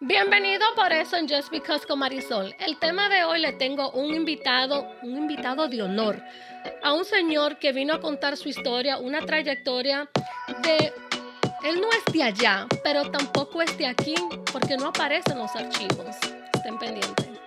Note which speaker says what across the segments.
Speaker 1: Bienvenido por eso en Just Because con Marisol. El tema de hoy le tengo un invitado, un invitado de honor, a un señor que vino a contar su historia, una trayectoria de... Él no es de allá, pero tampoco es de aquí, porque no aparece en los archivos. Estén pendientes.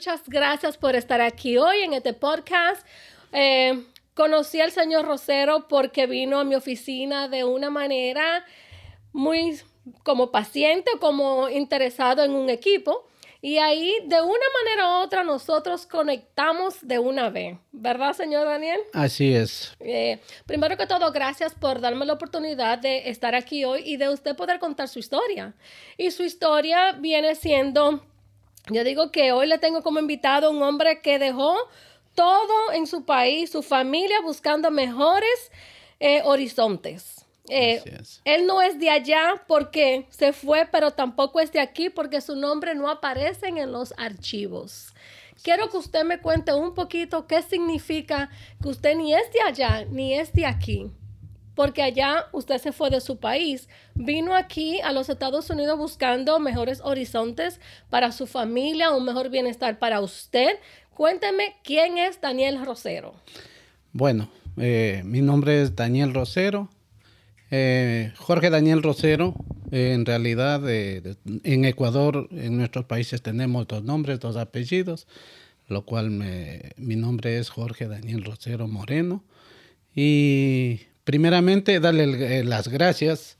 Speaker 1: Muchas gracias por estar aquí hoy en este podcast. Eh, conocí al señor Rosero porque vino a mi oficina de una manera muy como paciente, como interesado en un equipo. Y ahí, de una manera u otra, nosotros conectamos de una vez. ¿Verdad, señor Daniel?
Speaker 2: Así es.
Speaker 1: Eh, primero que todo, gracias por darme la oportunidad de estar aquí hoy y de usted poder contar su historia. Y su historia viene siendo, yo digo que hoy le tengo como invitado a un hombre que dejó todo en su país, su familia, buscando mejores eh, horizontes. Eh, él no es de allá porque se fue, pero tampoco es de aquí porque su nombre no aparece en los archivos. Quiero que usted me cuente un poquito qué significa que usted ni es de allá ni es de aquí. Porque allá usted se fue de su país, vino aquí a los Estados Unidos buscando mejores horizontes para su familia, un mejor bienestar para usted. Cuénteme quién es Daniel Rosero.
Speaker 2: Bueno, eh, mi nombre es Daniel Rosero. Eh, Jorge Daniel Rosero, eh, en realidad en Ecuador, en nuestros países tenemos dos nombres, dos apellidos, lo cual me- mi nombre es Jorge Daniel Rosero Moreno. Y primeramente darle eh, las gracias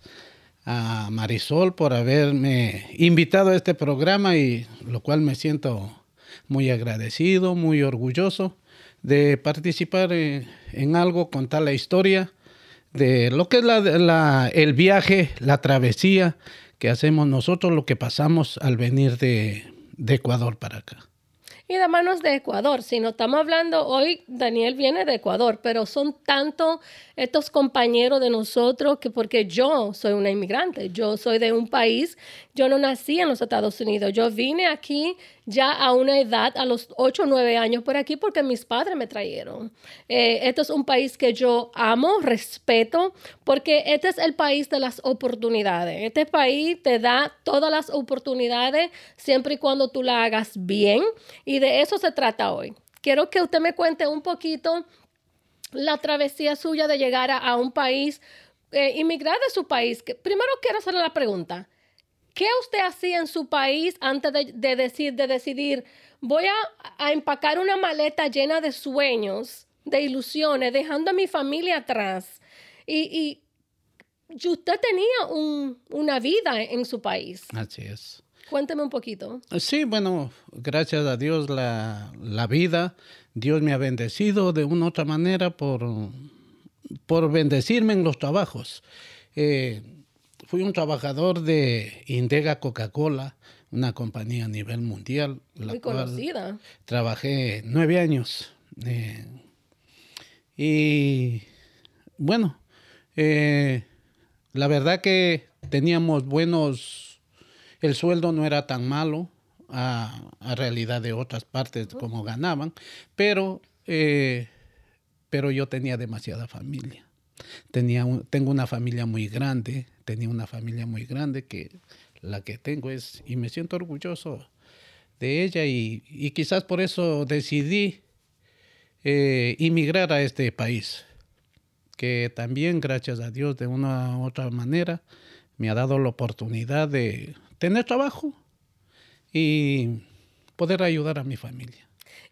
Speaker 2: a Marisol por haberme invitado a este programa y lo cual me siento muy agradecido, muy orgulloso de participar eh, en algo, contar la historia de lo que es la- el viaje, la travesía que hacemos nosotros, lo que pasamos al venir de Ecuador para acá.
Speaker 1: Y de manos de Ecuador, si no estamos hablando hoy, Daniel viene de Ecuador, pero son tanto estos compañeros de nosotros que porque yo soy una inmigrante, yo soy de un país, yo no nací en los Estados Unidos, yo vine aquí ya a una edad, a los 8 o 9 años por aquí porque mis padres me trajeron. Eh, este es un país que yo amo, respeto, porque este es el país de las oportunidades. Este país te da todas las oportunidades siempre y cuando tú la hagas bien y de eso se trata hoy. Quiero que usted me cuente un poquito la travesía suya de llegar a, un país, eh, inmigrar de su país. Primero quiero hacerle la pregunta. ¿Qué usted hacía en su país antes de, de decir, de decidir, voy a, a empacar una maleta llena de sueños, de ilusiones, dejando a mi familia atrás? Y, usted tenía un- una vida en su país.
Speaker 2: Así es.
Speaker 1: Cuénteme un poquito.
Speaker 2: Sí, bueno, gracias a Dios la, la vida, Dios me ha bendecido de una u otra manera por, por bendecirme en los trabajos. Eh, fui un trabajador de Indega Coca-Cola, una compañía a nivel mundial. la
Speaker 1: Muy
Speaker 2: cual
Speaker 1: conocida.
Speaker 2: Trabajé nueve años. eh, y bueno, eh, la verdad que teníamos buenos, el sueldo no era tan malo a, a realidad de otras partes como ganaban, pero, eh, pero yo tenía demasiada familia. Tenía un- tengo una familia muy grande, tenía una familia muy grande que la que tengo es, y me siento orgulloso de ella y, y quizás por eso decidí eh, inmigrar a este país, que también gracias a Dios de una u otra manera me ha dado la oportunidad de tener trabajo y poder ayudar a mi familia.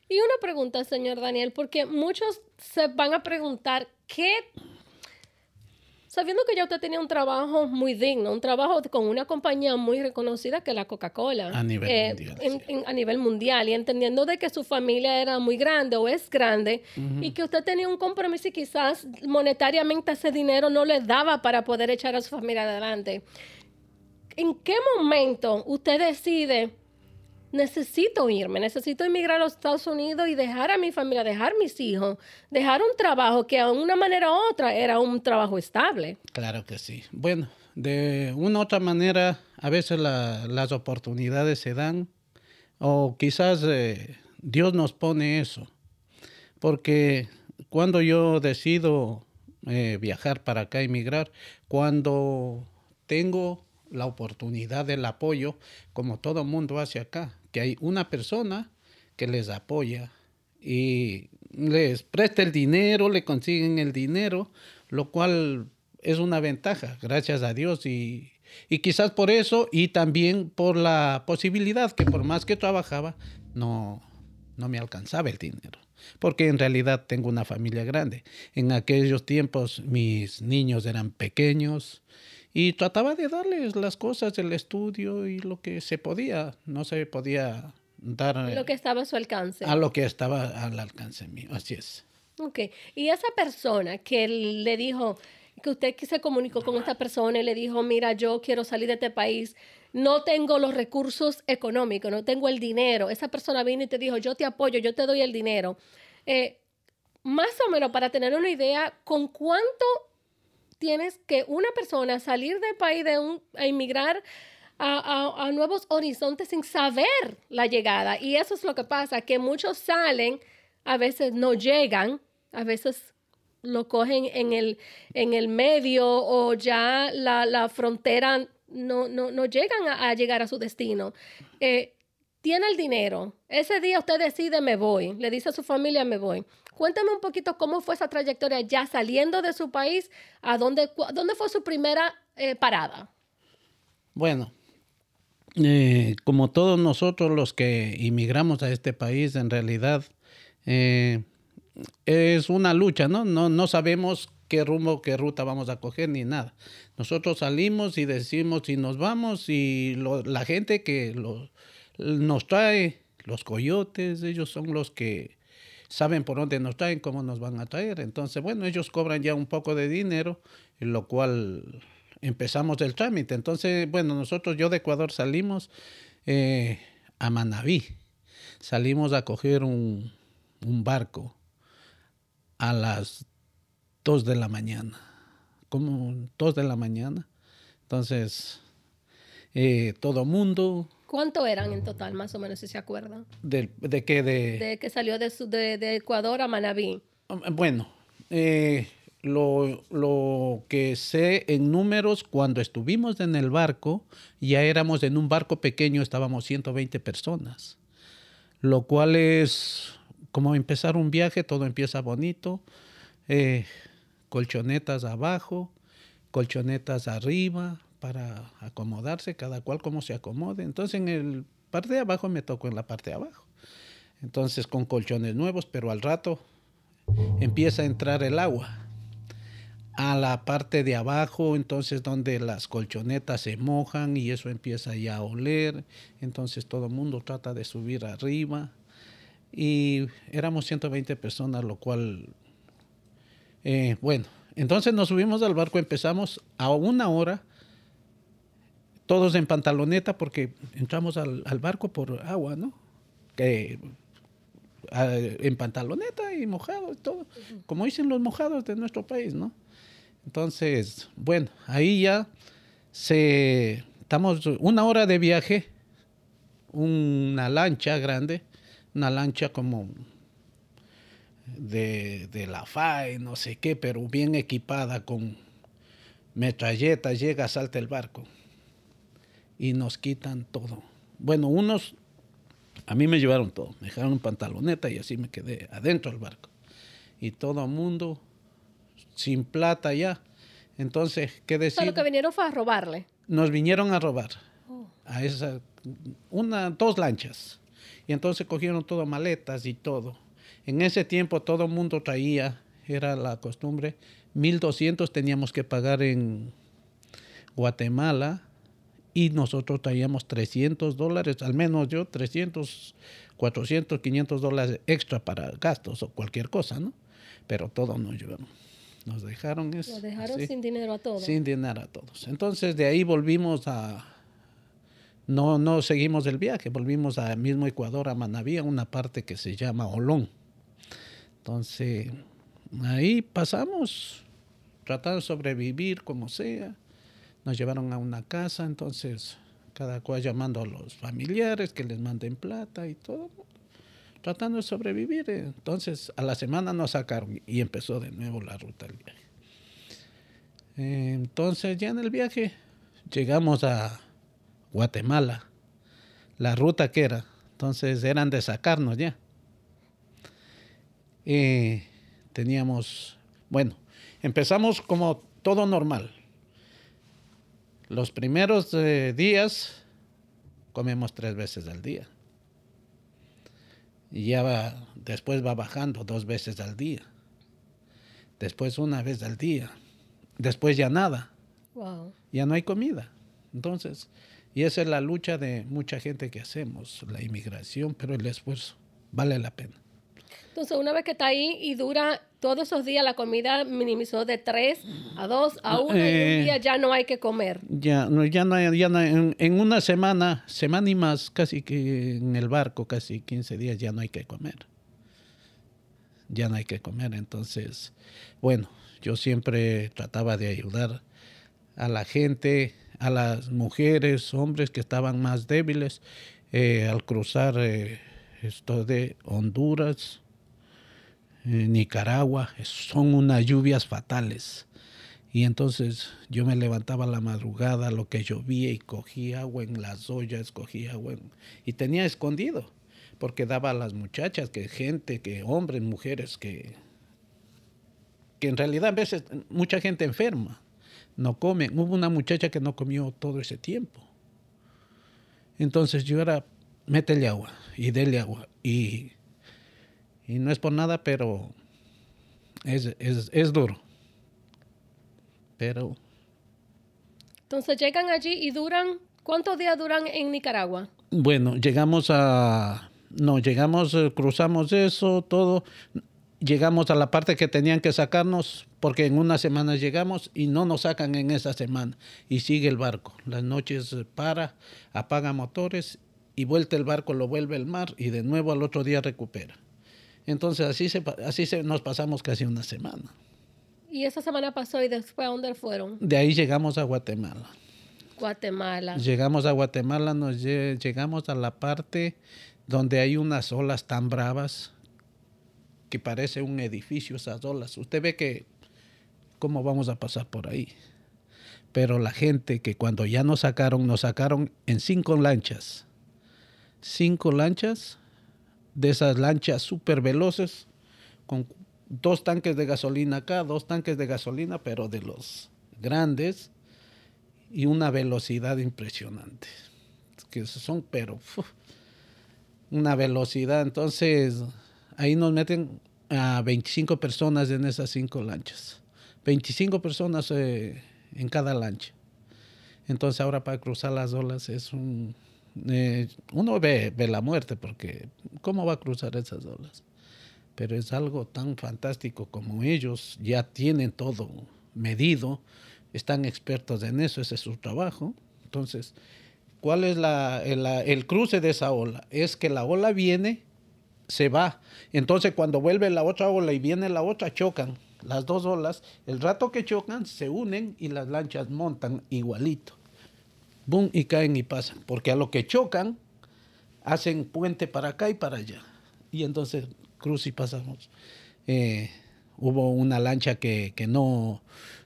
Speaker 1: Y una pregunta, señor Daniel, porque muchos se van a preguntar, ¿qué? Sabiendo que ya usted tenía un trabajo muy digno, un trabajo con una compañía muy reconocida que es la Coca-Cola.
Speaker 2: A nivel
Speaker 1: eh,
Speaker 2: mundial,
Speaker 1: en-
Speaker 2: sí.
Speaker 1: en- a nivel mundial. Y entendiendo de que su familia era muy grande o es grande y que usted tenía un compromiso y quizás monetariamente ese dinero no le daba para poder echar a su familia adelante. ¿En qué momento usted decide, necesito irme, necesito emigrar a los Estados Unidos y dejar a mi familia, dejar mis hijos, dejar un trabajo que de una manera u otra era un trabajo estable.
Speaker 2: Claro que sí. Bueno, de una u otra manera, a veces las oportunidades se dan o quizás eh, Dios nos pone eso. Porque cuando yo decido eh, viajar para acá, emigrar, cuando tengo la oportunidad del apoyo, como todo mundo hace acá, que hay una persona que les apoya y les presta el dinero, le consiguen el dinero, lo cual es una ventaja, gracias a Dios. Y, y quizás por eso y también por la posibilidad que por más que trabajaba, no, no me alcanzaba el dinero. Porque en realidad tengo una familia grande. En aquellos tiempos mis niños eran pequeños y trataba de darles las cosas del estudio y lo que se podía. No se podía dar...
Speaker 1: Lo que estaba a su alcance.
Speaker 2: A lo que estaba al alcance mío, así es.
Speaker 1: Ok, y esa persona que le dijo, que usted se comunicó con esta persona y le dijo, mira, yo quiero salir de este país, no tengo los recursos económicos, no tengo el dinero. Esa persona vino y te dijo, yo te apoyo, yo te doy el dinero. Eh, más o menos para tener una idea, ¿con cuánto tienes que una persona salir del país de un, a emigrar a, a, nuevos horizontes sin saber la llegada? Y eso es lo que pasa, que muchos salen, a veces no llegan, a veces lo cogen en el, en el medio o ya la, la frontera no, no, no llegan a, llegar a su destino. Eh, tiene el dinero. Ese día usted decide me voy. Le dice a su familia me voy. Cuéntame un poquito cómo fue esa trayectoria ya saliendo de su país. ¿A dónde, dónde fue su primera eh, parada?
Speaker 2: Bueno, eh, como todos nosotros los que inmigramos a este país, en realidad es una lucha, ¿no? ¿no? No sabemos qué rumbo, qué ruta vamos a coger ni nada. Nosotros salimos y decimos si nos vamos y la gente que nos trae, los coyotes, ellos son los que saben por dónde nos traen, cómo nos van a traer. Entonces, bueno, ellos cobran ya un poco de dinero, lo cual empezamos el trámite. Entonces, bueno, nosotros, yo de Ecuador salimos eh, a Manabí, salimos a coger un, un barco a las 2 de la mañana, como 2 de la mañana. Entonces, eh, todo mundo...
Speaker 1: ¿Cuánto eran en total, más o menos, si se acuerdan?
Speaker 2: ¿De, de qué? De,
Speaker 1: de que salió de, de, de, Ecuador a Manabí.
Speaker 2: Bueno, eh, lo, lo, que sé en números, cuando estuvimos en el barco, ya éramos en un barco pequeño, estábamos 120 personas, lo cual es como empezar un viaje, todo empieza bonito, eh, colchonetas abajo, colchonetas arriba para acomodarse, cada cual como se acomode. Entonces en el parte de abajo me tocó en la parte de abajo. Entonces con colchones nuevos, pero al rato empieza a entrar el agua a la parte de abajo, entonces donde las colchonetas se mojan y eso empieza ya a oler, entonces todo el mundo trata de subir arriba y éramos 120 personas, lo cual, eh, bueno, entonces nos subimos al barco, empezamos a una hora, todos en pantaloneta porque entramos al, barco por agua, ¿no? Que, en pantaloneta y mojado, todo, como dicen los mojados de nuestro país, ¿no? Entonces, bueno, ahí ya se, estamos una hora de viaje, una lancha grande, una lancha como de, la FAE, no sé qué, pero bien equipada con metralletas, llega, salta el barco y nos quitan todo. Bueno, unos, a mí me llevaron todo, me dejaron un pantaloneta y así me quedé adentro del barco. Y todo el mundo sin plata ya. Entonces, ¿qué decir?
Speaker 1: lo que vinieron fue a robarle.
Speaker 2: Nos vinieron a robar. Oh. A esa, una, dos lanchas. Y entonces cogieron todo maletas y todo. En ese tiempo todo el mundo traía, era la costumbre, 1.200 teníamos que pagar en Guatemala y nosotros traíamos 300 dólares, al menos yo 300, 400, 500 dólares extra para gastos o cualquier cosa, ¿no? Pero todo nos llevaron. Nos dejaron eso.
Speaker 1: Nos dejaron sin dinero a todos.
Speaker 2: Sin dinero a todos. Entonces de ahí volvimos a, no, no seguimos el viaje, volvimos al mismo Ecuador, a Manabí, a una parte que se llama Olón. Entonces, ahí pasamos, tratando de sobrevivir como sea. Nos llevaron a una casa, entonces cada cual llamando a los familiares que les manden plata y todo, tratando de sobrevivir. Entonces a la semana nos sacaron y empezó de nuevo la ruta del viaje. Entonces ya en el viaje llegamos a Guatemala, la ruta que era, entonces eran de sacarnos ya. Y teníamos, bueno, empezamos como todo normal. Los primeros eh, días comemos tres veces al día. Y ya va, después va bajando dos veces al día. Después una vez al día. Después ya nada. Ya no hay comida. Entonces, y esa es la lucha de mucha gente que hacemos, la inmigración, pero el esfuerzo vale la pena.
Speaker 1: Entonces, una vez que está ahí y dura todos esos días, la comida minimizó de tres a dos a uno y un eh, día ya no hay que comer.
Speaker 2: Ya no, ya no hay, ya no en, una semana, semana y más, casi que en el barco, casi 15 días ya no hay que comer. Ya no hay que comer. Entonces, bueno, yo siempre trataba de ayudar a la gente, a las mujeres, hombres que estaban más débiles eh, al cruzar eh, esto de Honduras, eh, Nicaragua, son unas lluvias fatales. Y entonces yo me levantaba a la madrugada, lo que llovía, y cogía agua en las ollas, cogía agua y tenía escondido, porque daba a las muchachas, que gente, que hombres, mujeres, que, que en realidad a veces mucha gente enferma no come. Hubo una muchacha que no comió todo ese tiempo. Entonces yo era, métele agua y dele agua. Y, y no es por nada, pero es, es duro. Pero...
Speaker 1: Entonces llegan allí y duran, ¿cuántos días duran en Nicaragua?
Speaker 2: Bueno, llegamos a, no, llegamos, eh, cruzamos eso, todo llegamos a la parte que tenían que sacarnos porque en una semana llegamos y no nos sacan en esa semana y sigue el barco. Las noches para, apaga motores y vuelta el barco, lo vuelve el mar y de nuevo al otro día recupera. Entonces así se, así se, nos pasamos casi una semana.
Speaker 1: ¿Y esa semana pasó y después a dónde fueron?
Speaker 2: De ahí llegamos a Guatemala.
Speaker 1: Guatemala.
Speaker 2: Llegamos a Guatemala, nos llegamos a la parte donde hay unas olas tan bravas que parece un edificio esas olas. Usted ve que cómo vamos a pasar por ahí. Pero la gente que cuando ya nos sacaron, nos sacaron en cinco lanchas. Cinco lanchas, de esas lanchas súper veloces, con dos tanques de gasolina acá, dos tanques de gasolina, pero de los grandes, y una velocidad impresionante. Que son, pero una velocidad. Entonces, ahí nos meten a 25 personas en esas cinco lanchas. 25 personas eh, en cada lancha. Entonces ahora para cruzar las olas es un... Eh, uno ve, ve la muerte porque ¿cómo va a cruzar esas olas? Pero es algo tan fantástico como ellos ya tienen todo medido, están expertos en eso, ese es su trabajo. Entonces, ¿cuál es la, el cruce de esa ola? Es que la ola viene se va. Entonces cuando vuelve la otra ola y viene la otra, chocan las dos olas. El rato que chocan, se unen y las lanchas montan igualito. Boom, y caen y pasan. Porque a lo que chocan, hacen puente para acá y para allá. Y entonces cruz y pasamos. Eh, hubo una lancha que, que no,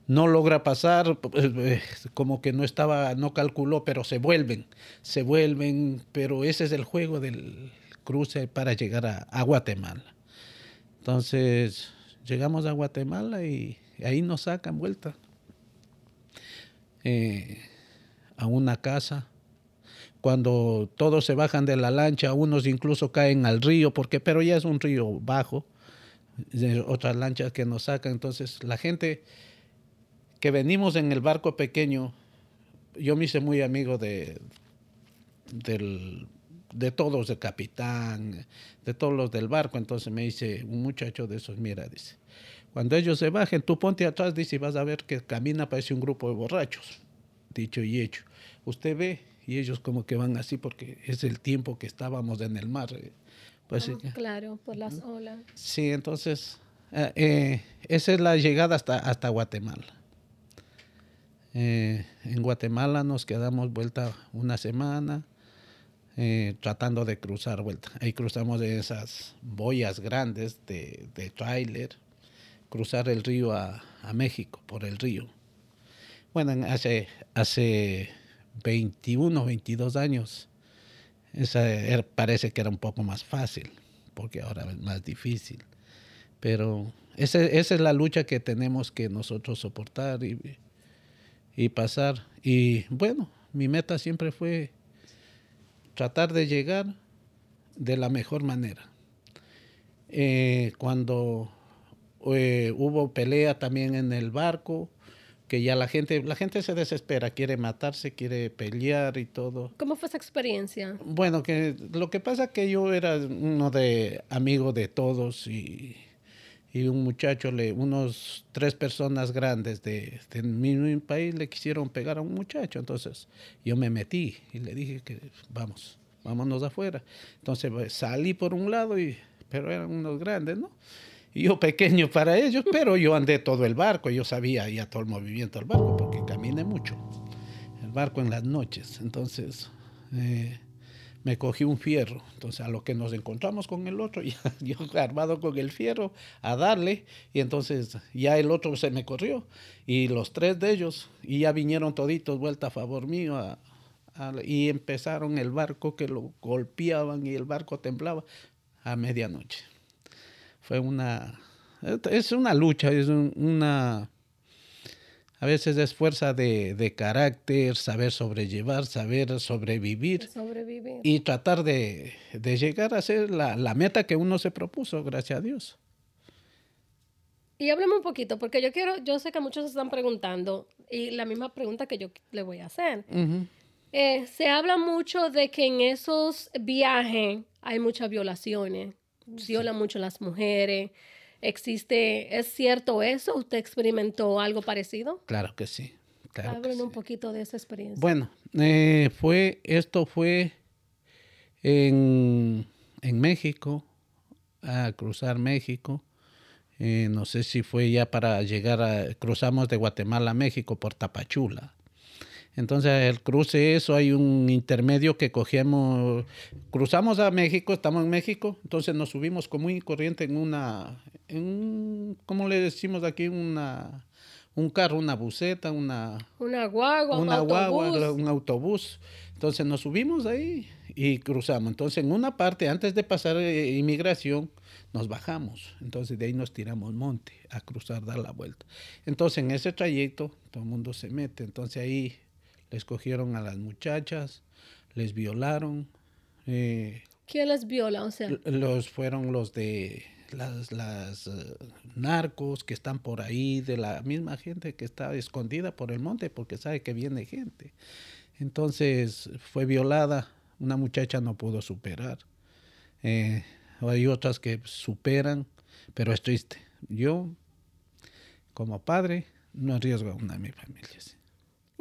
Speaker 2: no logra pasar, eh, como que no estaba, no calculó, pero se vuelven, se vuelven, pero ese es el juego del, cruce para llegar a, Guatemala. Entonces, llegamos a Guatemala y ahí nos sacan vuelta eh, a una casa. Cuando todos se bajan de la lancha, unos incluso caen al río, porque pero ya es un río bajo, otras lanchas que nos sacan. Entonces, la gente que venimos en el barco pequeño, yo me hice muy amigo de, del de todos, de capitán, de todos los del barco. Entonces me dice un muchacho de esos, mira, dice, cuando ellos se bajen, tú ponte atrás, dice, y vas a ver que camina, parece un grupo de borrachos. Dicho y hecho. Usted ve, y ellos como que van así porque es el tiempo que estábamos en el mar. Eh,
Speaker 1: pues, oh, claro, por las olas.
Speaker 2: Sí, entonces, eh, eh, esa es la llegada hasta, hasta Guatemala. Eh, en Guatemala nos quedamos vuelta una semana eh, tratando de cruzar vuelta. Ahí cruzamos de esas boyas grandes de, de tráiler, cruzar el río a, a, México por el río. Bueno, hace, hace 21, 22 años, esa era, parece que era un poco más fácil, porque ahora es más difícil. Pero esa, es la lucha que tenemos que nosotros soportar y, y pasar. Y bueno, mi meta siempre fue tratar de llegar de la mejor manera. Eh, cuando eh, hubo pelea también en el barco, que ya la gente, la gente se desespera, quiere matarse, quiere pelear y todo.
Speaker 1: ¿Cómo fue esa experiencia?
Speaker 2: Bueno, que lo que pasa que yo era uno de amigo de todos y, y un muchacho, le, unos tres personas grandes de, de mi país le quisieron pegar a un muchacho. Entonces yo me metí y le dije que vamos, vámonos afuera. Entonces pues, salí por un lado, y, pero eran unos grandes, ¿no? Yo pequeño para ellos, pero yo andé todo el barco, yo sabía ya todo el movimiento del barco porque caminé mucho. El barco en las noches. Entonces eh, me cogí un fierro. Entonces, a lo que nos encontramos con el otro, ya, yo armado con el fierro, a darle, y entonces ya el otro se me corrió, y los tres de ellos, y ya vinieron toditos vuelta a favor mío, y empezaron el barco que lo golpeaban y el barco temblaba a medianoche. Fue una, es una lucha, es un, una, a veces es fuerza de, de, carácter, saber sobrellevar, saber sobrevivir,
Speaker 1: sobrevivir.
Speaker 2: y tratar de, de, llegar a ser la, la, meta que uno se propuso, gracias a Dios.
Speaker 1: Y háblame un poquito, porque yo quiero, yo sé que muchos están preguntando, y la misma pregunta que yo le voy a hacer. Uh -huh. eh, se habla mucho de que en esos viajes hay muchas violaciones, sí. violan mucho a las mujeres existe, ¿es cierto eso? ¿Usted experimentó algo parecido?
Speaker 2: Claro que sí. Claro
Speaker 1: Hablen
Speaker 2: sí.
Speaker 1: un poquito de esa experiencia.
Speaker 2: Bueno, eh, fue, esto fue en, en México, a cruzar México. Eh, no sé si fue ya para llegar a, cruzamos de Guatemala a México por Tapachula. Entonces, el cruce, eso hay un intermedio que cogíamos, cruzamos a México, estamos en México, entonces nos subimos como muy corriente en una, en un, ¿cómo le decimos aquí? Una, un carro, una buseta, una...
Speaker 1: Una guagua,
Speaker 2: una
Speaker 1: un
Speaker 2: guagua,
Speaker 1: autobús.
Speaker 2: un autobús. Entonces nos subimos ahí y cruzamos. Entonces en una parte, antes de pasar eh, inmigración, nos bajamos. Entonces de ahí nos tiramos monte a cruzar, dar la vuelta. Entonces en ese trayecto todo el mundo se mete. Entonces ahí les cogieron a las muchachas, les violaron. Eh,
Speaker 1: ¿Quién les viola? O sea,
Speaker 2: los fueron los de las, las uh, narcos que están por ahí, de la misma gente que está escondida por el monte porque sabe que viene gente. Entonces fue violada, una muchacha no pudo superar. Eh, hay otras que superan, pero es triste. Yo, como padre, no arriesgo a una de mi familia.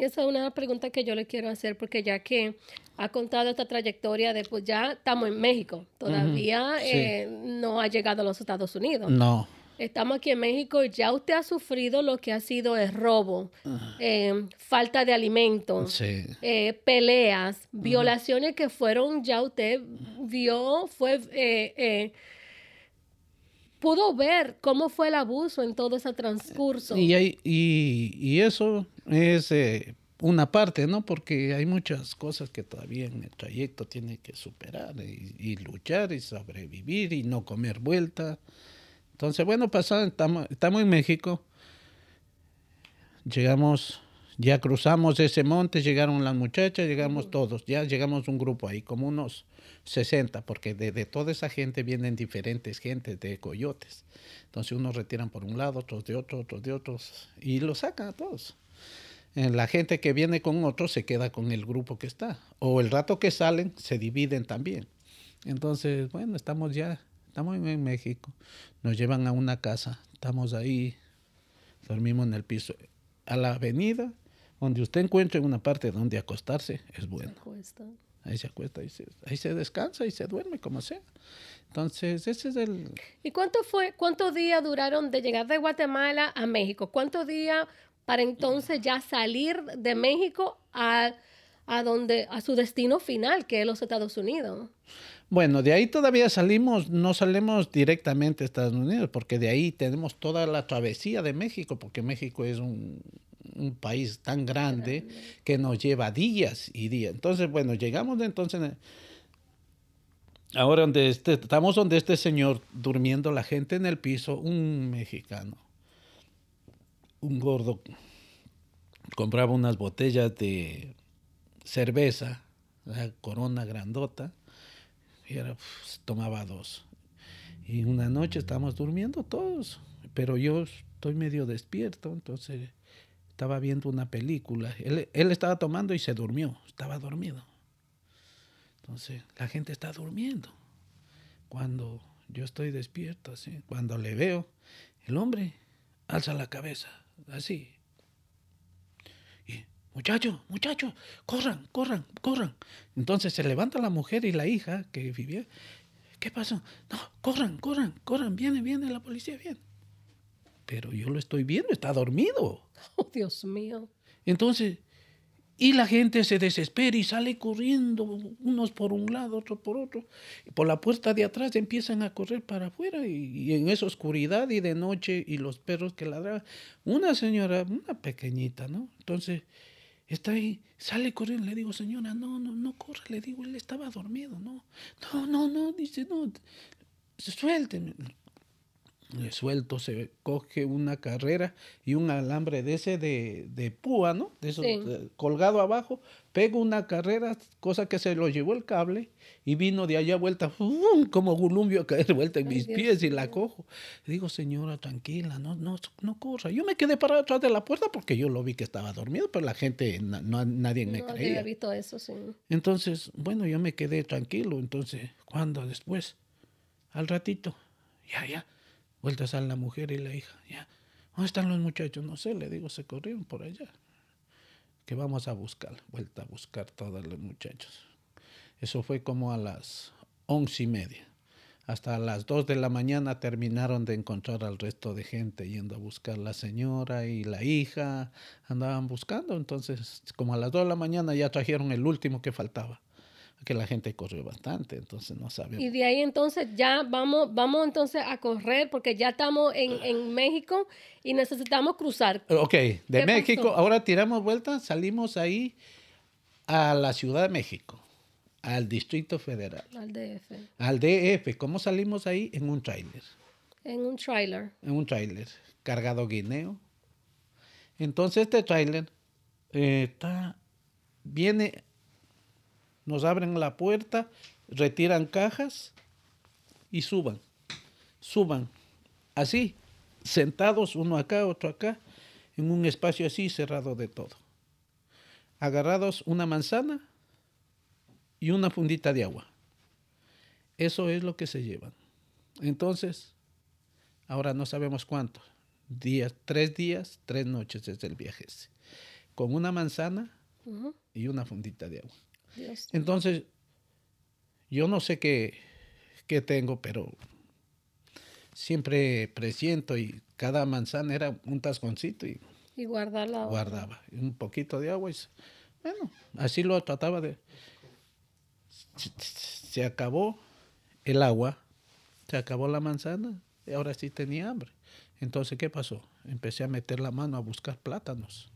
Speaker 1: Esa es una pregunta que yo le quiero hacer porque ya que ha contado esta trayectoria de pues ya estamos en México, todavía uh -huh. sí. eh, no ha llegado a los Estados Unidos.
Speaker 2: No.
Speaker 1: Estamos aquí en México, ya usted ha sufrido lo que ha sido el robo, uh -huh. eh, falta de alimentos,
Speaker 2: sí.
Speaker 1: eh, peleas, uh -huh. violaciones que fueron, ya usted vio, fue eh, pudo ver cómo fue el abuso en todo ese transcurso.
Speaker 2: Y, hay, y, y eso es eh, una parte, ¿no? Porque hay muchas cosas que todavía en el trayecto tiene que superar y, y luchar y sobrevivir y no comer vuelta. Entonces, bueno, pasado, estamos, estamos en México, llegamos, ya cruzamos ese monte, llegaron las muchachas, llegamos todos, ya llegamos un grupo ahí, como unos 60, porque de, toda esa gente vienen diferentes gentes de coyotes. Entonces unos retiran por un lado, otros de otro, otros de otros, y los sacan a todos. La gente que viene con otros se queda con el grupo que está, o el rato que salen se dividen también. Entonces, bueno, estamos ya, estamos en México, nos llevan a una casa, estamos ahí, dormimos en el piso, a la avenida, donde usted encuentre una parte donde acostarse, es bueno. Ahí se acuesta, ahí se, ahí se descansa y se duerme, como sea. Entonces, ese es el...
Speaker 1: ¿Y cuánto fue, cuántos días duraron de llegar de Guatemala a México? ¿Cuántos días para entonces ya salir de México a, a, donde, a su destino final, que es los Estados Unidos.
Speaker 2: Bueno, de ahí todavía salimos, no salimos directamente a Estados Unidos, porque de ahí tenemos toda la travesía de México, porque México es un, un país tan grande, que nos lleva días y días. Entonces, bueno, llegamos de entonces Ahora donde este, estamos donde este señor durmiendo la gente en el piso, un mexicano, un gordo, compraba unas botellas de cerveza, corona grandota, y era, tomaba dos. Y una noche estábamos durmiendo todos, pero yo estoy medio despierto, entonces estaba viendo una película. Él, él estaba tomando y se durmió, estaba dormido. Entonces, la gente está durmiendo. Cuando yo estoy despierto, así, cuando le veo, el hombre alza la cabeza, así. Y, muchacho, muchacho, corran, corran, corran. Entonces se levanta la mujer y la hija que vivía. ¿Qué pasó? No, corran, corran, corran, viene, viene la policía, viene. Pero yo lo estoy viendo, está dormido.
Speaker 1: Oh, Dios mío.
Speaker 2: Entonces, y la gente se desespera y sale corriendo, unos por un lado, otros por otro. Y por la puerta de atrás empiezan a correr para afuera y, en esa oscuridad y de noche y los perros que ladraban. Una señora, una pequeñita, ¿no? Entonces está ahí, sale corriendo, le digo, señora, no, no, no corre, le digo, él estaba dormido, no. No, no, no, dice, no, suélteme suelto, se coge una carrera y un alambre de ese de, de púa, ¿no? De eso, colgado abajo, pego una carrera, cosa que se lo llevó el cable y vino de allá vuelta, como gulumbio a caer vuelta en mis pies y la cojo. digo, señora, tranquila, no, no, no corra. Yo me quedé parado atrás de la puerta porque yo lo vi que estaba dormido, pero la gente, no, nadie me creía.
Speaker 1: Había visto eso, sí.
Speaker 2: Entonces, bueno, yo me quedé tranquilo. Entonces, cuando después, al ratito, ya, ya Vuelta sale la mujer y la hija. Ya. ¿Dónde están los muchachos? No sé, le digo, se corrieron por allá. Que vamos a buscar. Vuelta a buscar todos los muchachos. Eso fue como a las once y media. Hasta las dos de la mañana terminaron de encontrar al resto de gente yendo a buscar la señora y la hija. Andaban buscando. Entonces, como a las dos de la mañana ya trajeron el último que faltaba que la gente corrió bastante, entonces no sabemos.
Speaker 1: Y de ahí entonces ya vamos, vamos entonces a correr porque ya estamos en, en México y necesitamos cruzar.
Speaker 2: Ok, de México, ahora tiramos vuelta, salimos ahí a la Ciudad de México, al Distrito Federal.
Speaker 1: Al DF.
Speaker 2: Al DF, ¿cómo salimos ahí? En un tráiler.
Speaker 1: En un tráiler.
Speaker 2: En un tráiler, cargado guineo. Entonces este tráiler eh, está, viene nos abren la puerta, retiran cajas y suban. Suban. Así, sentados uno acá, otro acá, en un espacio así cerrado de todo. Agarrados una manzana y una fundita de agua. Eso es lo que se llevan. Entonces, ahora no sabemos cuántos. Días, tres días, tres noches desde el viaje ese. Con una manzana y una fundita de agua. Entonces, yo no sé qué, qué tengo, pero siempre presiento y cada manzana era un tasconcito y,
Speaker 1: y guardarla.
Speaker 2: Guardaba un poquito de agua y bueno, así lo trataba de... Se acabó el agua, se acabó la manzana y ahora sí tenía hambre. Entonces, ¿qué pasó? Empecé a meter la mano a buscar plátanos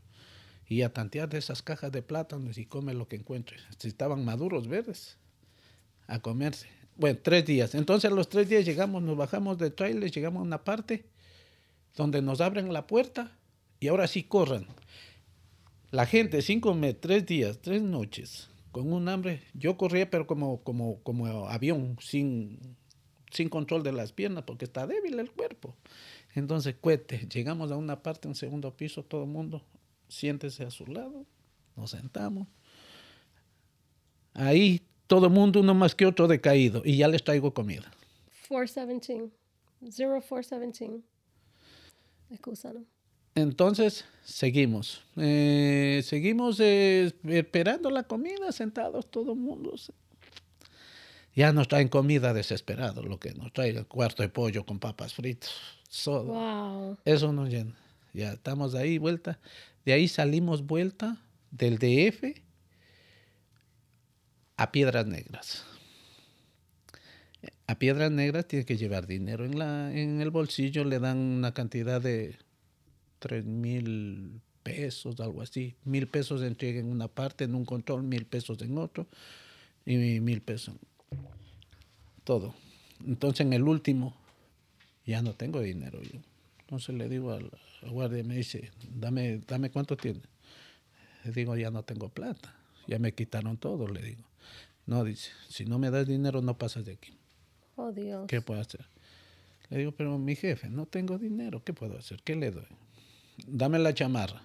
Speaker 2: y a tantear de esas cajas de plátanos y come lo que encuentre. Si estaban maduros, verdes, a comerse. Bueno, tres días. Entonces, los tres días llegamos, nos bajamos de trailer, llegamos a una parte donde nos abren la puerta y ahora sí corran. La gente, cinco meses, tres días, tres noches, con un hambre. Yo corría, pero como, como, como avión, sin, sin control de las piernas, porque está débil el cuerpo. Entonces, cuete, llegamos a una parte, un segundo piso, todo el mundo siéntese a su lado, nos sentamos. Ahí todo mundo, uno más que otro, decaído, y ya les traigo comida.
Speaker 1: 417. 0417. Excusa,
Speaker 2: Entonces, seguimos. Eh, seguimos eh, esperando la comida, sentados todo el mundo. Ya nos traen comida desesperado, lo que nos trae el cuarto de pollo con papas fritas. Wow. Eso nos llena. ya estamos ahí vuelta. De ahí salimos vuelta del DF a Piedras Negras. A Piedras Negras tiene que llevar dinero en, la, en el bolsillo, le dan una cantidad de tres mil pesos, algo así. Mil pesos entrega en una parte, en un control, mil pesos en otro, y mil pesos. Todo. Entonces en el último, ya no tengo dinero yo. Entonces le digo al, guardia, me dice, dame, dame cuánto tiene. Le digo, ya no tengo plata, ya me quitaron todo, le digo. No, dice, si no me das dinero no pasas de aquí.
Speaker 1: Oh, Dios.
Speaker 2: ¿Qué puedo hacer? Le digo, pero mi jefe, no tengo dinero, ¿qué puedo hacer? ¿Qué le doy? Dame la chamarra.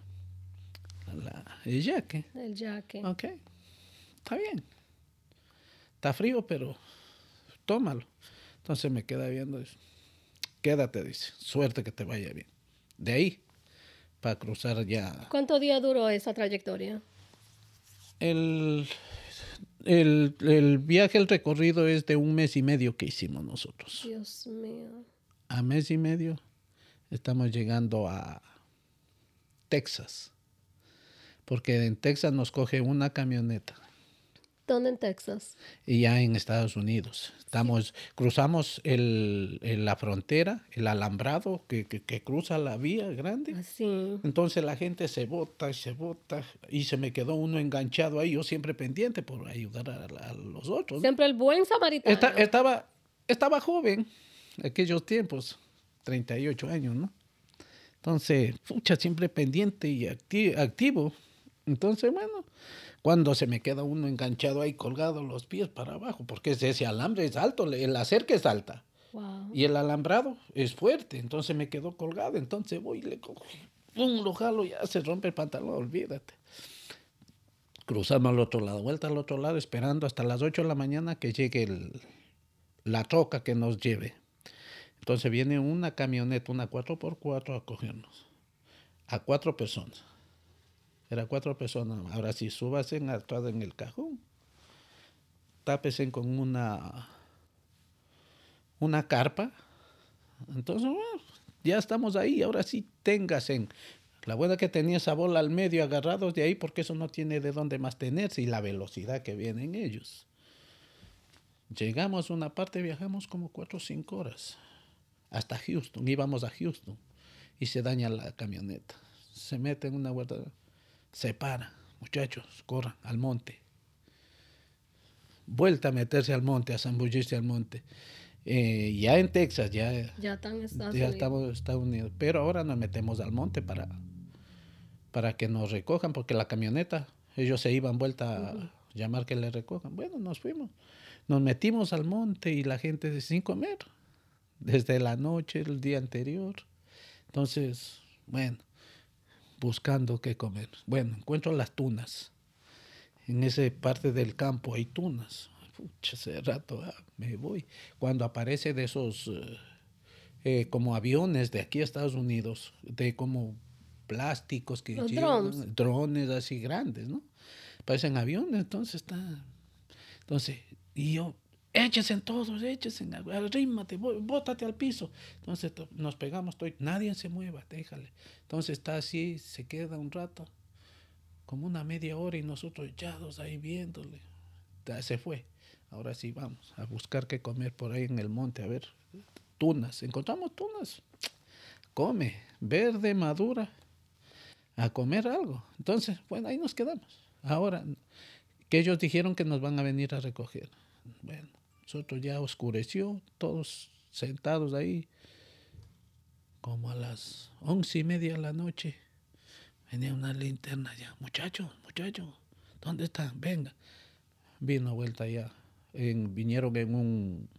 Speaker 2: el jaque.
Speaker 1: El jaque.
Speaker 2: Ok, está bien. Está frío, pero tómalo. Entonces me queda viendo, quédate, dice, suerte que te vaya bien. De ahí, para cruzar ya.
Speaker 1: ¿Cuánto día duró esa trayectoria?
Speaker 2: El, el, el, viaje, el recorrido es de un mes y medio que hicimos nosotros.
Speaker 1: Dios mío.
Speaker 2: A mes y medio estamos llegando a Texas. Porque en Texas nos coge una camioneta
Speaker 1: ¿Dónde en Texas?
Speaker 2: Y ya en Estados Unidos. Estamos, cruzamos el, la frontera, el alambrado que, que, cruza la vía grande.
Speaker 1: Así.
Speaker 2: Entonces la gente se bota y se bota y se me quedó uno enganchado ahí, yo siempre pendiente por ayudar a, los otros.
Speaker 1: Siempre el buen samaritano.
Speaker 2: estaba, estaba joven, aquellos tiempos, 38 años, ¿no? Entonces, pucha, siempre pendiente y activo. Entonces, bueno, cuando se me queda uno enganchado ahí colgado los pies para abajo, porque ese alambre es alto, el acerque es alta. Y el alambrado es fuerte, entonces me quedó colgado, entonces voy y le cojo, pum, lo jalo, ya se rompe el pantalón, olvídate. Cruzamos al otro lado, vuelta al otro lado, esperando hasta las 8 de la mañana que llegue el, la troca que nos lleve. Entonces viene una camioneta, una 4x4 a cogernos, a cuatro personas. Era cuatro personas. Ahora sí, súbase atrás en el cajón. Tápese con una, una carpa. Entonces, ya estamos ahí. Ahora sí, téngase. La buena que tenía esa bola al medio agarrados de ahí porque eso no tiene de dónde más tenerse y la velocidad que vienen ellos. Llegamos a una parte, viajamos como cuatro o cinco horas hasta Houston. Íbamos a Houston y se daña la camioneta. Se mete en una vuelta se para, muchachos, corran al monte. Vuelta a meterse al monte, a zambullirse al monte. Eh, ya en Texas, ya,
Speaker 1: ya, están Estados
Speaker 2: ya estamos en Estados Unidos. Pero ahora nos metemos al monte para, para que nos recojan, porque la camioneta, ellos se iban vuelta a llamar que le recojan. Bueno, nos fuimos. Nos metimos al monte y la gente sin comer. Desde la noche, el día anterior. Entonces, bueno, buscando qué comer. Bueno, encuentro las tunas. En esa parte del campo hay tunas. Pucha, hace rato ah, me voy. Cuando aparece de esos eh, eh, como aviones de aquí a Estados Unidos, de como plásticos que
Speaker 1: llevan,
Speaker 2: drones. así grandes, ¿no? Parecen aviones, entonces está. Entonces, y yo échese en todos, échese, arrímate, bótate al piso. Entonces nos pegamos, estoy, nadie se mueva, déjale. Entonces está así, se queda un rato, como una media hora y nosotros echados ahí viéndole. se fue. Ahora sí vamos a buscar qué comer por ahí en el monte, a ver, tunas, encontramos tunas. Come, verde, madura, a comer algo. Entonces, bueno, ahí nos quedamos. Ahora, que ellos dijeron que nos van a venir a recoger. Bueno, nosotros ya oscureció, todos sentados ahí, como a las once y media de la noche. Venía una linterna ya, muchachos, muchachos, ¿dónde están? Venga. Vino vuelta ya, en, vinieron en un,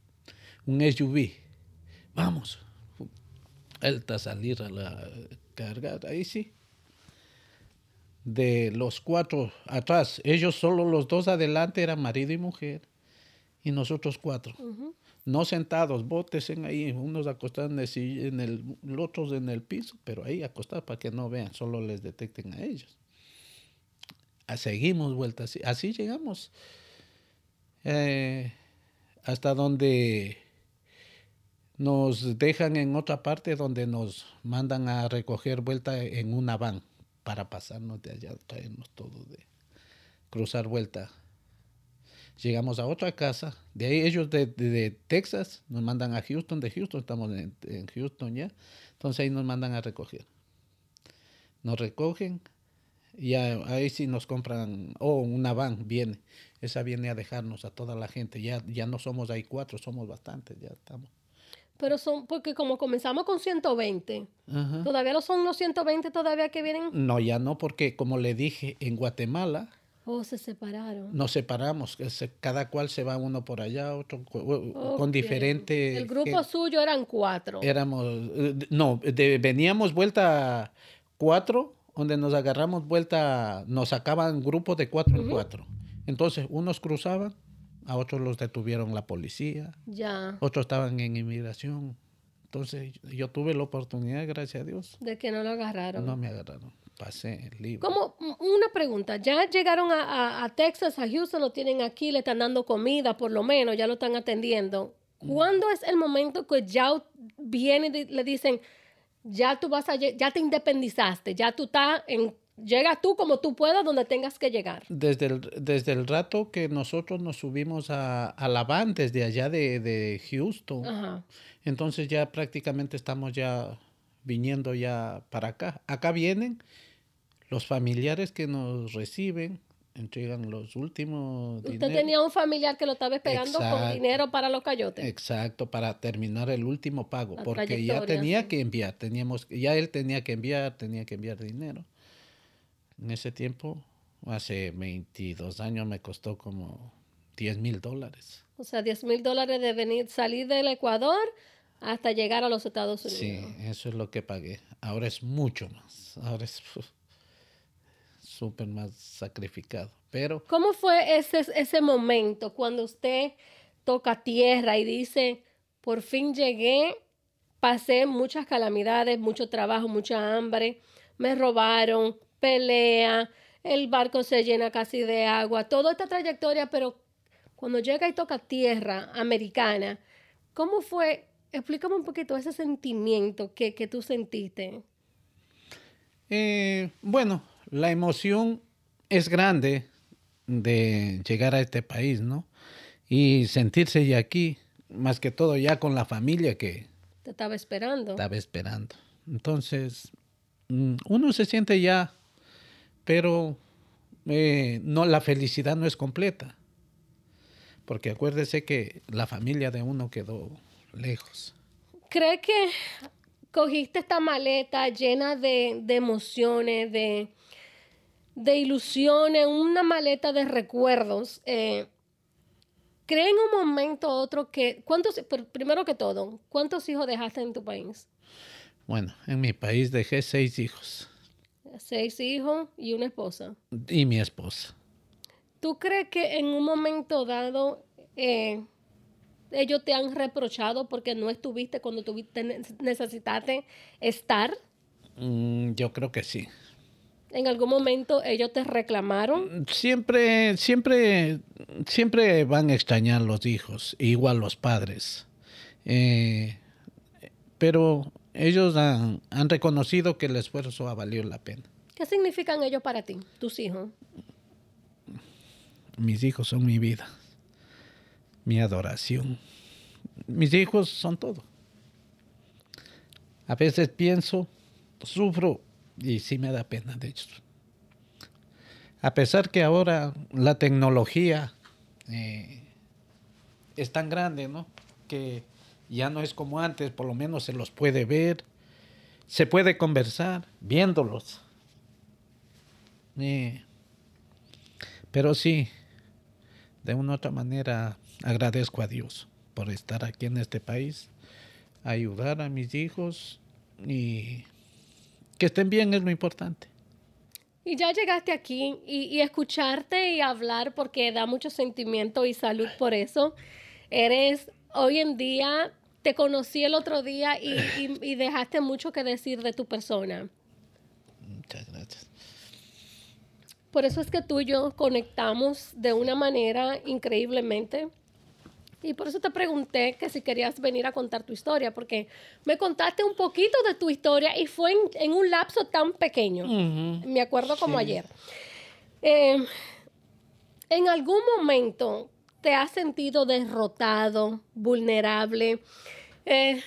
Speaker 2: un SUV. Vamos. Vuelta a salir a la cargada, ahí sí. De los cuatro atrás, ellos solo los dos adelante eran marido y mujer y nosotros cuatro. No sentados, botes en ahí, unos acostados en el, otros en el piso, pero ahí acostados para que no vean, solo les detecten a ellos. Ah, seguimos vueltas, así llegamos eh, hasta donde nos dejan en otra parte donde nos mandan a recoger vuelta en una van para pasarnos de allá, traernos todo de cruzar vuelta. Llegamos a otra casa, de ahí ellos de, Texas nos mandan a Houston, de Houston estamos en, en Houston ya, entonces ahí nos mandan a recoger. Nos recogen, y ahí sí nos compran, o oh, una van viene, esa viene a dejarnos a toda la gente, ya, ya no somos ahí cuatro, somos bastantes, ya estamos.
Speaker 1: Pero son, porque como comenzamos con 120, ¿todavía no son los 120 todavía que vienen?
Speaker 2: No, ya no, porque como le dije, en Guatemala...
Speaker 1: Oh, se separaron.
Speaker 2: Nos separamos, cada cual se va uno por allá, otro con diferente...
Speaker 1: El grupo suyo eran cuatro.
Speaker 2: Éramos, eh, no, veníamos vuelta cuatro donde nos agarramos vuelta, nos sacaban grupos de cuatro en cuatro. Entonces, unos cruzaban, a otros los detuvieron la policía,
Speaker 1: ya.
Speaker 2: otros estaban en inmigración. Entonces, yo tuve la oportunidad, gracias a Dios.
Speaker 1: De que no lo agarraron.
Speaker 2: No me agarraron. Pasé libre.
Speaker 1: Como una pregunta, ya llegaron a, a, Texas, a Houston, lo tienen aquí, le están dando comida, por lo menos, ya lo están atendiendo. ¿Cuándo es el momento que ya viene y le dicen, ya tú vas a, ya te independizaste, ya tú estás en, llega tú como tú puedas donde tengas que llegar.
Speaker 2: Desde el, desde el rato que nosotros nos subimos a, a la van, desde allá de, de Houston, entonces ya prácticamente estamos ya viniendo ya para acá. Acá vienen los familiares que nos reciben, entregan los últimos
Speaker 1: Usted tenía un familiar que lo estaba esperando con dinero para los cayotes.
Speaker 2: Exacto, para terminar el último pago, porque ya tenía que enviar, teníamos, ya él tenía que enviar, tenía que enviar dinero. En ese tiempo, hace 22 años, me costó como 10 mil dólares.
Speaker 1: O sea, 10 mil dólares de venir, salir del Ecuador hasta llegar a los Estados Unidos.
Speaker 2: Sí, eso es lo que pagué. Ahora es mucho más. Ahora es súper más sacrificado. Pero.
Speaker 1: ¿Cómo fue ese, ese momento cuando usted toca tierra y dice, por fin llegué, pasé muchas calamidades, mucho trabajo, mucha hambre, me robaron, pelea, el barco se llena casi de agua, toda esta trayectoria, pero cuando llega y toca tierra americana, ¿cómo fue? Explícame un poquito ese sentimiento que, que tú sentiste.
Speaker 2: Eh, bueno, la emoción es grande de llegar a este país, ¿no? Y sentirse ya aquí, más que todo ya con la familia que...
Speaker 1: Te estaba esperando.
Speaker 2: Estaba esperando. Entonces, mm, uno se siente ya, pero eh, no, la felicidad no es completa. Porque acuérdese que la familia de uno quedó lejos.
Speaker 1: ¿Cree que cogiste esta maleta llena de, de emociones, de, de ilusiones, una maleta de recuerdos. Eh, ¿Cree en un momento u otro que, cuántos, primero que todo, ¿cuántos hijos dejaste en tu país?
Speaker 2: Bueno, en mi país dejé seis hijos.
Speaker 1: Seis hijos y una esposa.
Speaker 2: Y mi esposa.
Speaker 1: ¿Tú crees que en un momento dado eh, ellos te han reprochado porque no estuviste cuando tuviste, necesitaste estar?
Speaker 2: Mm, yo creo que sí.
Speaker 1: ¿En algún momento ellos te reclamaron?
Speaker 2: Siempre, siempre, siempre van a extrañar los hijos, igual los padres. Eh, pero ellos han, han, reconocido que el esfuerzo ha valido la pena.
Speaker 1: ¿Qué significan ellos para ti, tus hijos?
Speaker 2: Mis hijos son mi vida, mi adoración. Mis hijos son todo. A veces pienso, sufro y sí me da pena, de hecho. A pesar que ahora la tecnología eh, es tan grande, ¿no? Que ya no es como antes, por lo menos se los puede ver, se puede conversar viéndolos. Eh, pero sí, de una u otra manera agradezco a Dios por estar aquí en este país, ayudar a mis hijos y que estén bien es lo importante.
Speaker 1: Y ya llegaste aquí y, escucharte y hablar porque da mucho sentimiento y salud por eso. Eres hoy en día, te conocí el otro día y, y dejaste mucho que decir de tu persona.
Speaker 2: Muchas gracias.
Speaker 1: Por eso es que tú y yo conectamos de una manera increíblemente. Y por eso te pregunté que si querías venir a contar tu historia, porque me contaste un poquito de tu historia y fue en, un lapso tan pequeño. Me acuerdo como ayer. Eh, ¿En algún momento te has sentido derrotado, vulnerable? Eh,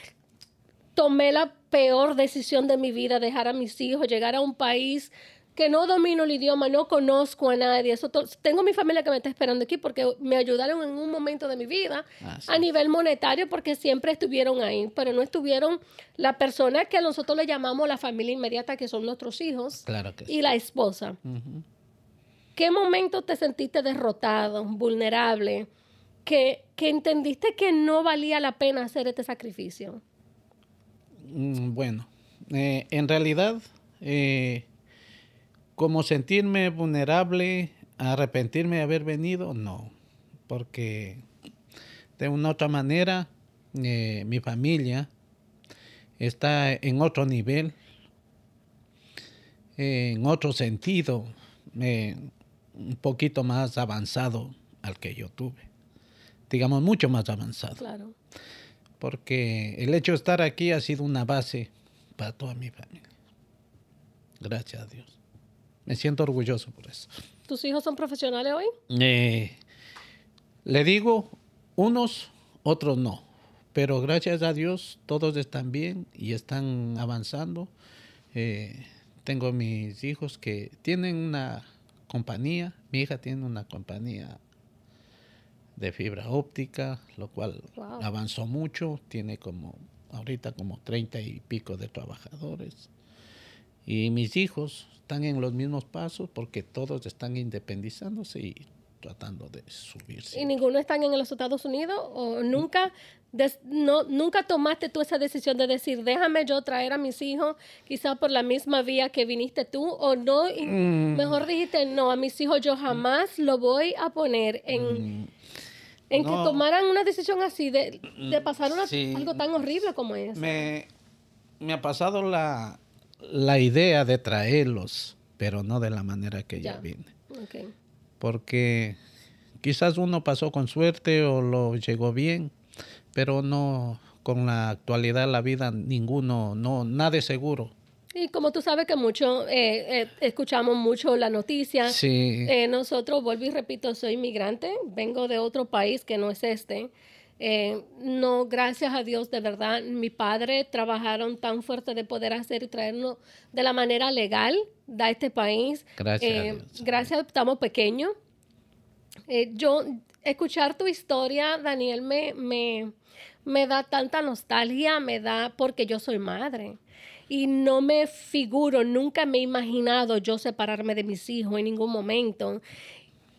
Speaker 1: tomé la peor decisión de mi vida, dejar a mis hijos, llegar a un país que no domino el idioma, no conozco a nadie. Eso tengo mi familia que me está esperando aquí porque me ayudaron en un momento de mi vida ah, a nivel monetario porque siempre estuvieron ahí, pero no estuvieron la persona que nosotros le llamamos la familia inmediata, que son nuestros hijos y la esposa. ¿Qué momento te sentiste derrotado, vulnerable, que, que entendiste que no valía la pena hacer este sacrificio?
Speaker 2: Mm, bueno, eh, en realidad... Eh, como sentirme vulnerable, arrepentirme de haber venido, no, porque de una otra manera eh, mi familia está en otro nivel, en otro sentido, eh, un poquito más avanzado al que yo tuve, digamos mucho más avanzado. Claro. Porque el hecho de estar aquí ha sido una base para toda mi familia. Gracias a Dios. Me siento orgulloso por eso.
Speaker 1: ¿Tus hijos son profesionales hoy?
Speaker 2: Eh, le digo, unos, otros no. Pero gracias a Dios todos están bien y están avanzando. Eh, tengo mis hijos que tienen una compañía. Mi hija tiene una compañía de fibra óptica, lo cual avanzó mucho. Tiene como, ahorita como treinta y pico de trabajadores. Y mis hijos están en los mismos pasos porque todos están independizándose y tratando de subirse.
Speaker 1: ¿Y ninguno están en los Estados Unidos? ¿O nunca, no, nunca tomaste tú esa decisión de decir, déjame yo traer a mis hijos quizás por la misma vía que viniste tú? ¿O no? Mm. Mejor dijiste, no, a mis hijos yo jamás lo voy a poner en... Mm. En que tomaran una decisión así, de, de pasar algo tan horrible como eso.
Speaker 2: Me, me ha pasado la, la idea de traerlos, pero no de la manera que ya, vine. Porque quizás uno pasó con suerte o lo llegó bien, pero no con la actualidad la vida ninguno, no nada es seguro.
Speaker 1: Y como tú sabes que mucho, eh, eh, escuchamos mucho la noticia. Sí. Eh, nosotros, vuelvo y repito, soy inmigrante, vengo de otro país que no es este. Eh, no, gracias a Dios, de verdad, mi padre trabajaron tan fuerte de poder hacer y traernos de la manera legal a este país. Gracias. Eh, gracias, estamos pequeños. Eh, yo, escuchar tu historia, Daniel, me, me, me da tanta nostalgia, me da porque yo soy madre y no me figuro, nunca me he imaginado yo separarme de mis hijos en ningún momento.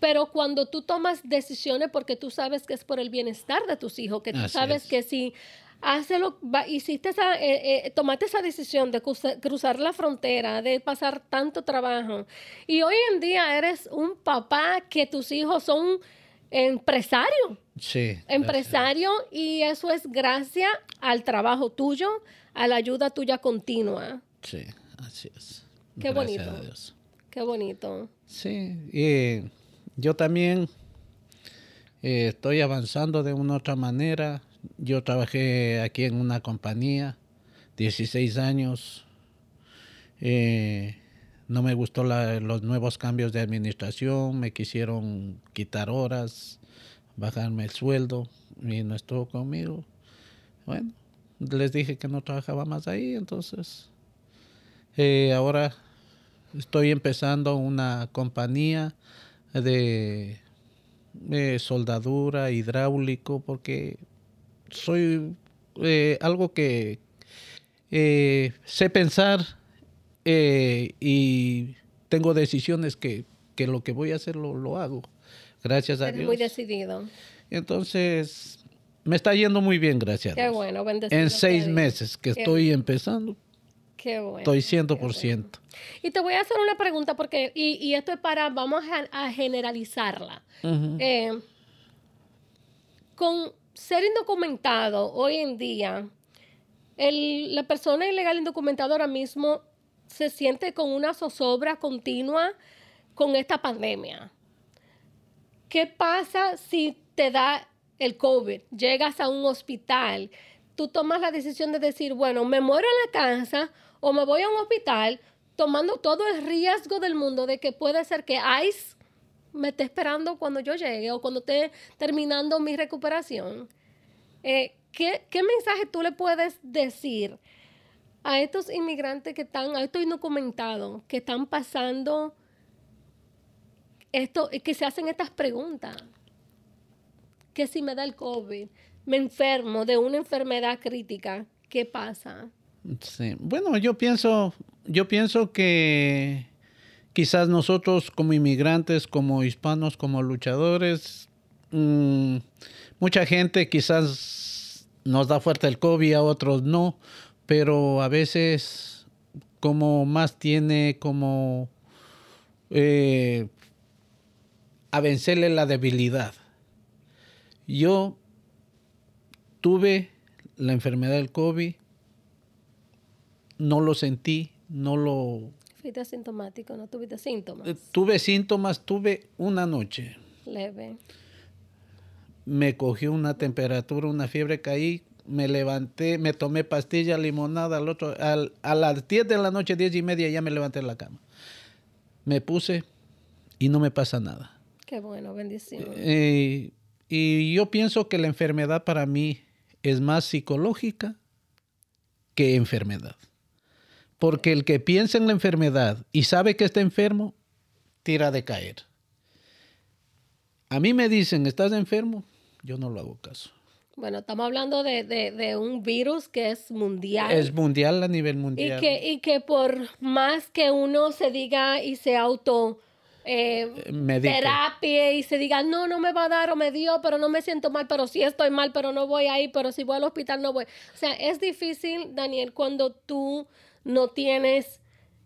Speaker 1: Pero cuando tú tomas decisiones porque tú sabes que es por el bienestar de tus hijos, que tú sabes que si hazlo, hiciste esa, eh, eh, tomaste esa decisión de cruzar, la frontera, de pasar tanto trabajo, y hoy en día eres un papá que tus hijos son empresarios. Sí. Empresario, y eso es gracias al trabajo tuyo, a la ayuda tuya continua.
Speaker 2: Sí, así es.
Speaker 1: Qué bonito. Qué bonito.
Speaker 2: Sí, y yo también eh, estoy avanzando de una otra manera. Yo trabajé aquí en una compañía, 16 años. Eh, no me gustó los nuevos cambios de administración, me quisieron quitar horas, bajarme el sueldo y no estuvo conmigo. Bueno, les dije que no trabajaba más ahí, entonces eh, ahora estoy empezando una compañía de, soldadura, hidráulico, porque soy eh, algo que eh, sé pensar eh, y tengo decisiones que, lo que voy a hacer lo, hago. Gracias a Dios.
Speaker 1: Muy decidido.
Speaker 2: Entonces, me está yendo muy bien, gracias.
Speaker 1: Qué bueno, bendecido.
Speaker 2: En seis meses que estoy empezando, Qué bueno. Estoy 100%.
Speaker 1: Y te voy a hacer una pregunta porque, y, esto es para, vamos a, generalizarla. Eh, con ser indocumentado hoy en día, la persona ilegal indocumentada ahora mismo se siente con una zozobra continua con esta pandemia. ¿Qué pasa si te da el COVID, llegas a un hospital, tú tomas la decisión de decir, bueno, me muero en la casa o me voy a un hospital tomando todo el riesgo del mundo de que puede ser que ICE me esté esperando cuando yo llegue o cuando esté terminando mi recuperación. Eh, ¿qué, ¿Qué mensaje tú le puedes decir a estos inmigrantes que están, a estos indocumentados, que están pasando esto, que se hacen estas preguntas? Que si me da el COVID, me enfermo de una enfermedad crítica, ¿qué pasa?
Speaker 2: Sí. Bueno, yo pienso, yo pienso que quizás nosotros como inmigrantes, como hispanos, como luchadores, mmm, mucha gente quizás nos da fuerte el COVID, a otros no, pero a veces como más tiene como eh, a vencerle la debilidad. Yo tuve la enfermedad del COVID no lo sentí, no lo...
Speaker 1: Fuiste asintomático, no tuviste síntomas. Eh,
Speaker 2: tuve síntomas, tuve una noche.
Speaker 1: Leve.
Speaker 2: Me cogió una temperatura, una fiebre, caí, me levanté, me tomé pastilla, limonada, al otro, a las 10 de la noche, 10 y media, ya me levanté en la cama. Me puse y no me pasa nada.
Speaker 1: Qué bueno, bendición.
Speaker 2: Eh, y yo pienso que la enfermedad para mí es más psicológica que enfermedad. Porque el que piensa en la enfermedad y sabe que está enfermo, tira de caer. A mí me dicen, ¿estás enfermo? Yo no lo hago caso.
Speaker 1: Bueno, estamos hablando de, un virus que es mundial.
Speaker 2: Es mundial a nivel mundial.
Speaker 1: Y que, y que por más que uno se diga y se auto eh, terapia y se diga, no, no me va a dar o me dio, pero no me siento mal, pero sí estoy mal, pero no voy ahí, pero si voy al hospital no voy. O sea, es difícil, Daniel, cuando tú no tienes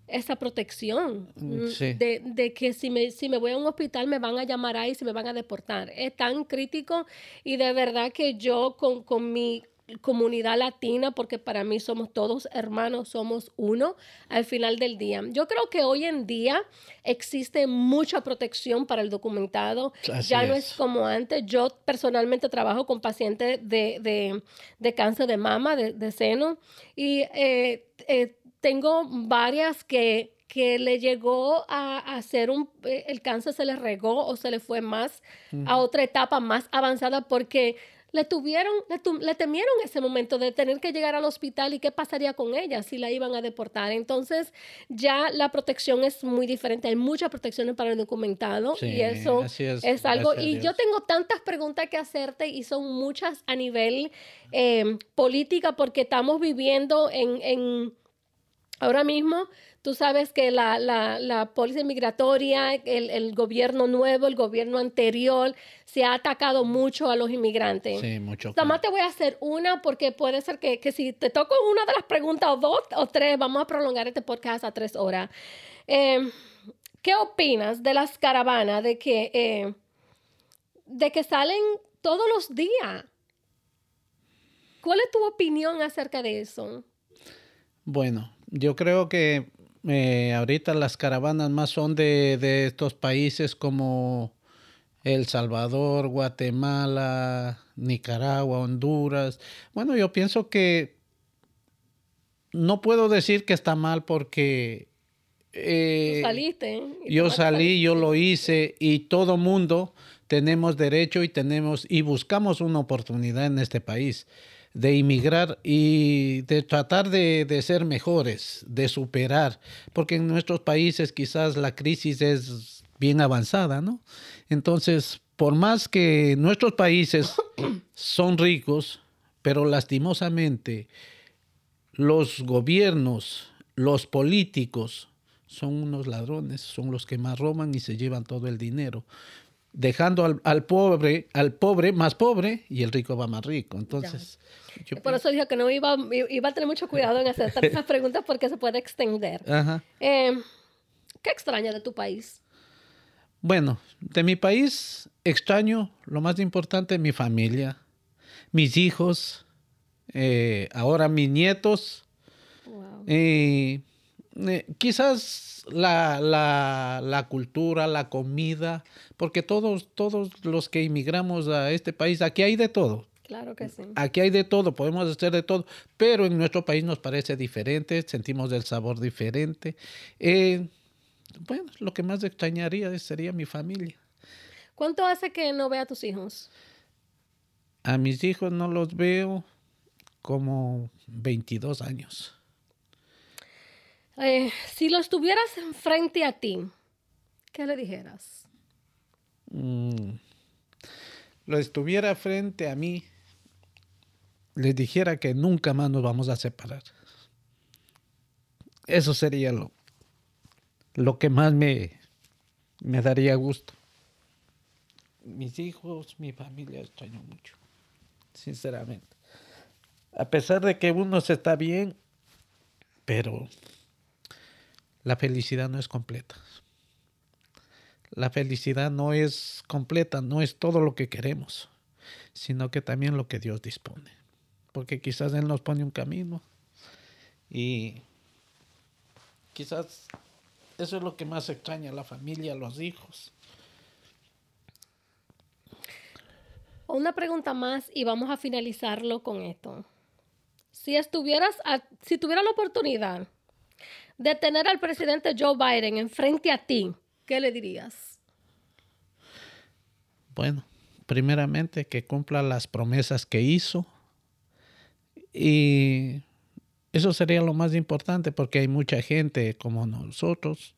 Speaker 1: esa protección mm, de, que si me, si me voy a un hospital me van a llamar ahí, si me van a deportar. Es tan crítico y de verdad que yo con, con mi comunidad latina, porque para mí somos todos hermanos, somos uno al final del día. Yo creo que hoy en día existe mucha protección para el documentado. ya no es como antes. Yo personalmente trabajo con pacientes de, cáncer de mama, de, seno, y eh, eh, tengo varias que, que le llegó a, hacer un, eh, el cáncer se le regó o se le fue más a otra etapa más avanzada porque le tuvieron, le, temieron ese momento de tener que llegar al hospital y qué pasaría con ella si la iban a deportar. Entonces ya la protección es muy diferente, hay muchas protecciones para el documentado y eso es, algo. Y yo tengo tantas preguntas que hacerte y son muchas a nivel eh, política porque estamos viviendo en, en Ahora mismo, tú sabes que la, la, la policía migratoria, el, el, gobierno nuevo, el gobierno anterior, se ha atacado mucho a los inmigrantes.
Speaker 2: Sí, mucho.
Speaker 1: Nada te voy a hacer una porque puede ser que, que, si te toco una de las preguntas o dos o tres, vamos a prolongar este podcast a tres horas. Eh, ¿Qué opinas de las caravanas de que, eh, de que salen todos los días? ¿Cuál es tu opinión acerca de eso?
Speaker 2: Bueno, yo creo que eh, ahorita las caravanas más son de, estos países como El Salvador, Guatemala, Nicaragua, Honduras. Bueno, yo pienso que no puedo decir que está mal porque...
Speaker 1: Eh, saliste.
Speaker 2: Yo salí, yo lo hice y todo mundo tenemos derecho y tenemos y buscamos una oportunidad en este país de inmigrar y de tratar de, ser mejores, de superar, porque en nuestros países quizás la crisis es bien avanzada, ¿no? Entonces, por más que nuestros países son ricos, pero lastimosamente los gobiernos, los políticos, son unos ladrones, son los que más roban y se llevan todo el dinero dejando al, pobre, al pobre más pobre y el rico va más rico. Entonces,
Speaker 1: por eso dije que no iba, iba a tener mucho cuidado en hacer estas preguntas porque se puede extender. Em, ¿Qué extraña de tu país?
Speaker 2: Bueno, de mi país extraño lo más importante, mi familia, mis hijos, eh, ahora mis nietos. eh, quizás la, la, la, cultura, la comida, porque todos, todos los que inmigramos a este país, aquí hay de todo.
Speaker 1: Claro que sí.
Speaker 2: Aquí hay de todo, podemos hacer de todo, pero en nuestro país nos parece diferente, sentimos el sabor diferente. Eh, bueno, lo que más extrañaría sería mi familia.
Speaker 1: ¿Cuánto hace que no ve a tus hijos?
Speaker 2: A mis hijos no los veo como 22 años.
Speaker 1: Eh, si los tuvieras enfrente a ti, ¿qué le dijeras?
Speaker 2: Mm, lo estuviera frente a mí, les dijera que nunca más nos vamos a separar. Eso sería lo, lo que más me, me daría gusto. Mis hijos, mi familia extraño mucho, sinceramente. A pesar de que uno se está bien, pero la felicidad no es completa. La felicidad no es completa, no es todo lo que queremos, sino que también lo que Dios dispone. Porque quizás Él nos pone un camino y quizás eso es lo que más extraña a la familia, a los hijos.
Speaker 1: Una pregunta más y vamos a finalizarlo con esto. Si estuvieras, si tuviera la oportunidad de tener al presidente Joe Biden enfrente a ti, ¿qué le dirías?
Speaker 2: Bueno, primeramente que cumpla las promesas que hizo y eso sería lo más importante porque hay mucha gente como nosotros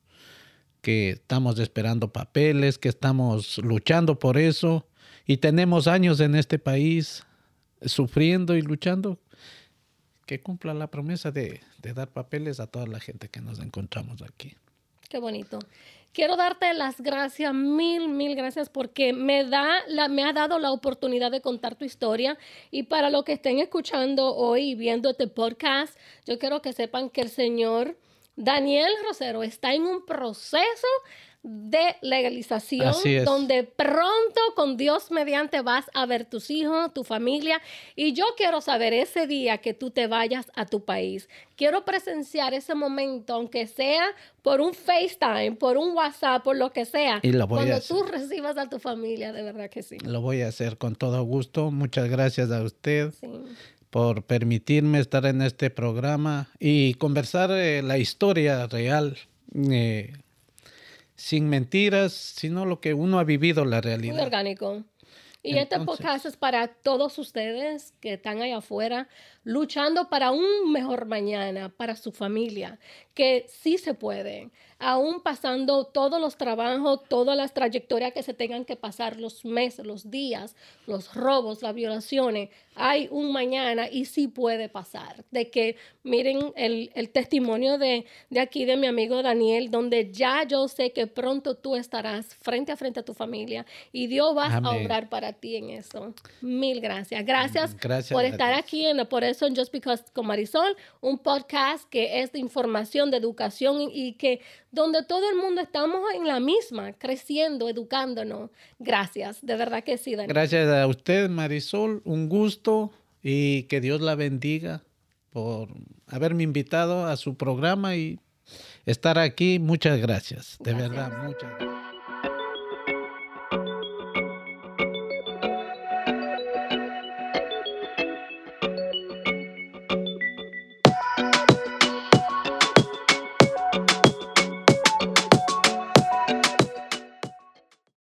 Speaker 2: que estamos esperando papeles, que estamos luchando por eso y tenemos años en este país sufriendo y luchando que cumpla la promesa de, dar papeles a toda la gente que nos encontramos aquí.
Speaker 1: Qué bonito. Quiero darte las gracias, mil, mil gracias, porque me, da la, me ha dado la oportunidad de contar tu historia. Y para los que estén escuchando hoy y viendo este podcast, yo quiero que sepan que el Señor Daniel Rosero está en un proceso de legalización, donde pronto con Dios mediante vas a ver tus hijos, tu familia, y yo quiero saber ese día que tú te vayas a tu país. Quiero presenciar ese momento, aunque sea por un FaceTime, por un WhatsApp, por lo que sea,
Speaker 2: y lo
Speaker 1: cuando tú recibas a tu familia, de verdad que sí.
Speaker 2: Lo voy a hacer con todo gusto. Muchas gracias a usted. por permitirme estar en este programa y conversar eh, la historia real eh, sin mentiras, sino lo que uno ha vivido la realidad.
Speaker 1: Muy orgánico. Y este podcast es para todos ustedes que están allá afuera luchando para un mejor mañana, para su familia, que sí se puede, aún pasando todos los trabajos, todas las trayectorias que se tengan que pasar, los meses, los días, los robos, las violaciones, hay un mañana y sí puede pasar. De que miren el, testimonio de, de aquí de mi amigo Daniel, donde ya yo sé que pronto tú estarás frente a frente a tu familia y Dios va a obrar para ti en eso. Mil gracias. Gracias, por estar aquí en por eso en Just Because con Marisol, un podcast que es de información, de educación y que donde todo el mundo estamos en la misma, creciendo, educándonos. Gracias, de verdad que sí, Daniel.
Speaker 2: Gracias a usted, Marisol, un gusto y que Dios la bendiga por haberme invitado a su programa y estar aquí. Muchas gracias, de verdad, muchas gracias.